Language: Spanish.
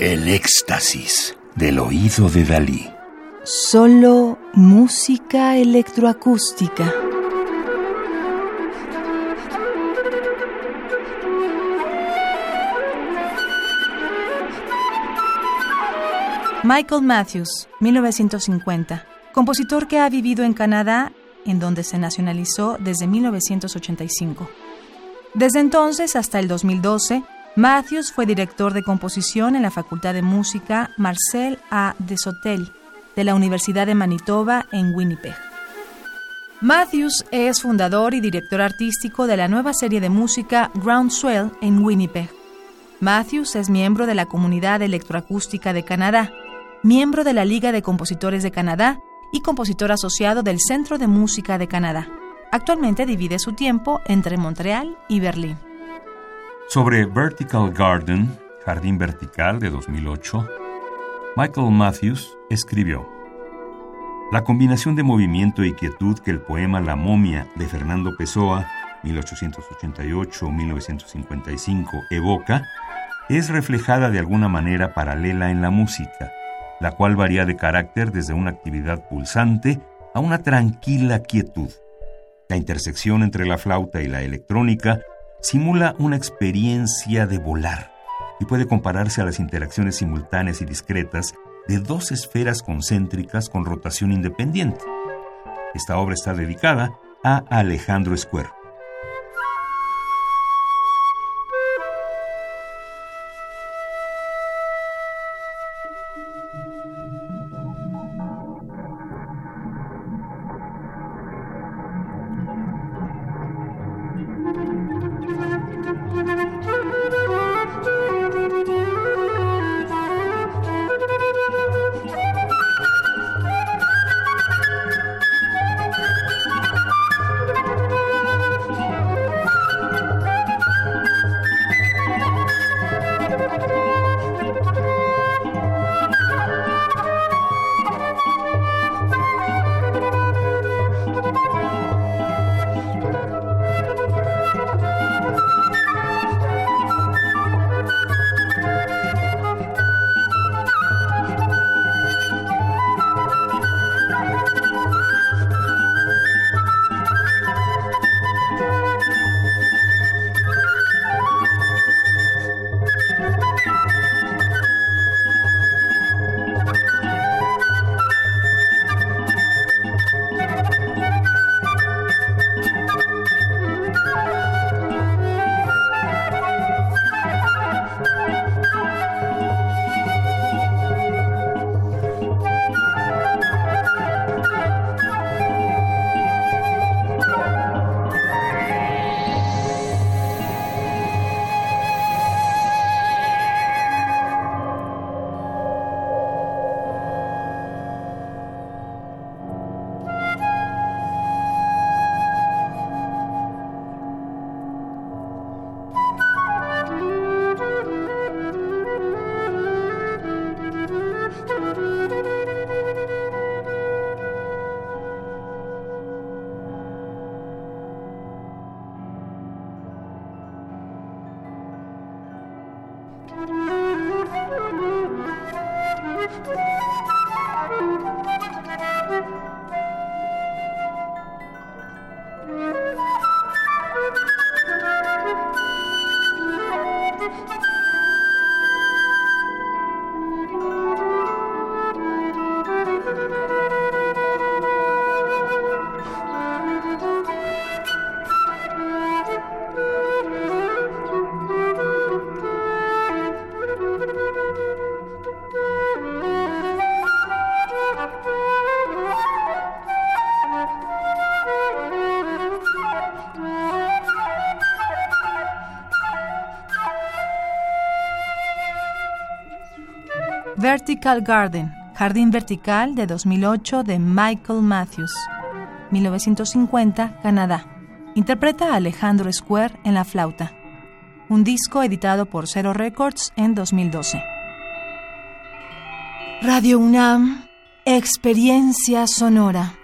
El éxtasis del oído de Dalí. Solo música electroacústica. Michael Matthews, 1950, compositor que ha vivido en Canadá, en donde se nacionalizó desde 1985. Desde entonces hasta el 2012, Matthews fue director de composición en la Facultad de Música Marcel A. Desotel de la Universidad de Manitoba en Winnipeg. Matthews es fundador y director artístico de la nueva serie de música Groundswell en Winnipeg. Matthews es miembro de la Comunidad Electroacústica de Canadá miembro de la Liga de Compositores de Canadá y compositor asociado del Centro de Música de Canadá. Actualmente divide su tiempo entre Montreal y Berlín. Sobre Vertical Garden, Jardín Vertical de 2008, Michael Matthews escribió, La combinación de movimiento y quietud que el poema La momia de Fernando Pessoa, 1888-1955, evoca, es reflejada de alguna manera paralela en la música la cual varía de carácter desde una actividad pulsante a una tranquila quietud. La intersección entre la flauta y la electrónica simula una experiencia de volar y puede compararse a las interacciones simultáneas y discretas de dos esferas concéntricas con rotación independiente. Esta obra está dedicada a Alejandro Square. Vertical Garden, Jardín Vertical de 2008 de Michael Matthews, 1950, Canadá. Interpreta a Alejandro Square en la flauta. Un disco editado por Zero Records en 2012. Radio UNAM, Experiencia Sonora.